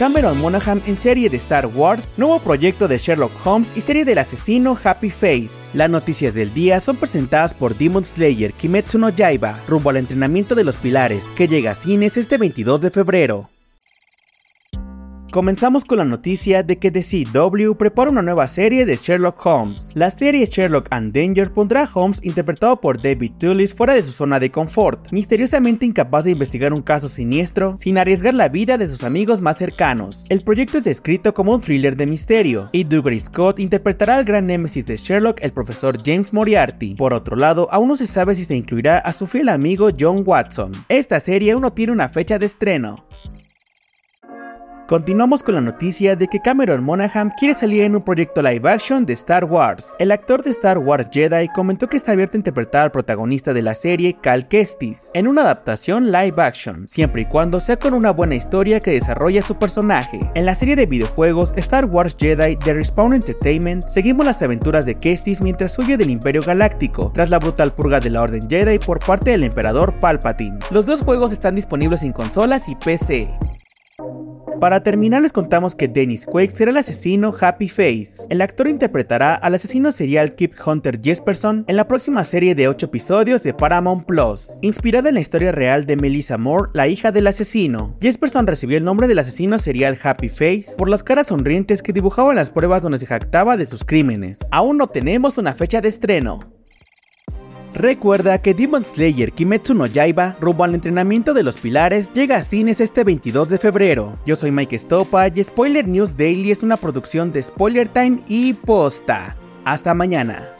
Cameron Monaghan en serie de Star Wars, nuevo proyecto de Sherlock Holmes y serie del asesino Happy Face. Las noticias del día son presentadas por Demon Slayer Kimetsu no Yaiba, rumbo al entrenamiento de los pilares, que llega a cines este 22 de febrero. Comenzamos con la noticia de que The CW prepara una nueva serie de Sherlock Holmes. La serie Sherlock and Danger pondrá a Holmes interpretado por David Tullis fuera de su zona de confort, misteriosamente incapaz de investigar un caso siniestro sin arriesgar la vida de sus amigos más cercanos. El proyecto es descrito como un thriller de misterio, y Dougray Scott interpretará al gran némesis de Sherlock, el profesor James Moriarty. Por otro lado, aún no se sabe si se incluirá a su fiel amigo John Watson. Esta serie aún no tiene una fecha de estreno. Continuamos con la noticia de que Cameron Monaghan quiere salir en un proyecto live action de Star Wars. El actor de Star Wars Jedi comentó que está abierto a interpretar al protagonista de la serie, Cal Kestis, en una adaptación live action, siempre y cuando sea con una buena historia que desarrolle su personaje. En la serie de videojuegos Star Wars Jedi de Respawn Entertainment, seguimos las aventuras de Kestis mientras huye del Imperio Galáctico, tras la brutal purga de la Orden Jedi por parte del Emperador Palpatine. Los dos juegos están disponibles en consolas y PC. Para terminar les contamos que Dennis Quaid será el asesino Happy Face. El actor interpretará al asesino serial Kip Hunter Jesperson en la próxima serie de 8 episodios de Paramount Plus, inspirada en la historia real de Melissa Moore, la hija del asesino. Jesperson recibió el nombre del asesino serial Happy Face por las caras sonrientes que dibujaba en las pruebas donde se jactaba de sus crímenes. Aún no tenemos una fecha de estreno. Recuerda que Demon Slayer Kimetsu no Yaiba, rumbo al entrenamiento de los pilares, llega a cines este 22 de febrero. Yo soy Mike Stopa y Spoiler News Daily es una producción de Spoiler Time y Posta. Hasta mañana.